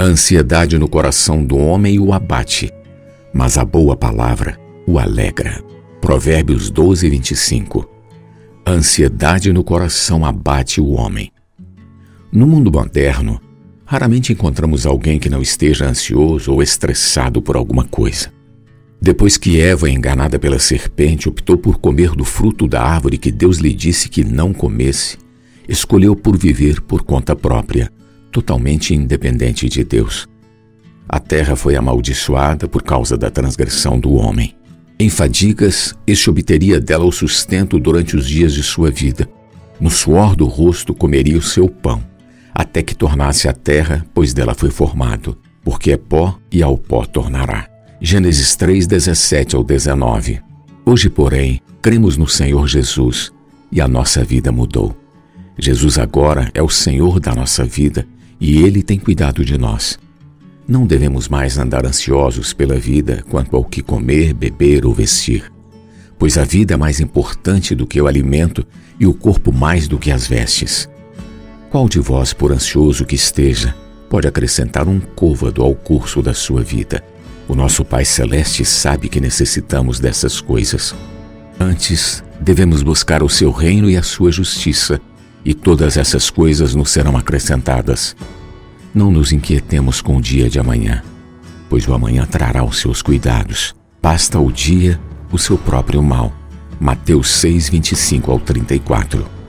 A ansiedade no coração do homem o abate, mas a boa palavra o alegra. Provérbios 12, 25. A ansiedade no coração abate o homem. No mundo moderno, raramente encontramos alguém que não esteja ansioso ou estressado por alguma coisa. Depois que Eva, enganada pela serpente, optou por comer do fruto da árvore que Deus lhe disse que não comesse, escolheu por viver por conta própria, totalmente independente de Deus. A terra foi amaldiçoada por causa da transgressão do homem. Em fadigas, este obteria dela o sustento durante os dias de sua vida. No suor do rosto comeria o seu pão, até que tornasse a terra, pois dela foi formado, porque é pó e ao pó tornará. Gênesis 3, 17 ao 19. Hoje, porém, cremos no Senhor Jesus e a nossa vida mudou. Jesus agora é o Senhor da nossa vida e Ele tem cuidado de nós. Não devemos mais andar ansiosos pela vida quanto ao que comer, beber ou vestir, pois a vida é mais importante do que o alimento e o corpo mais do que as vestes. Qual de vós, por ansioso que esteja, pode acrescentar um côvado ao curso da sua vida? O nosso Pai Celeste sabe que necessitamos dessas coisas. Antes, devemos buscar o seu reino e a sua justiça, e todas essas coisas nos serão acrescentadas. Não nos inquietemos com o dia de amanhã, pois o amanhã trará os seus cuidados. Basta o dia o seu próprio mal. Mateus 6, 25 ao 34.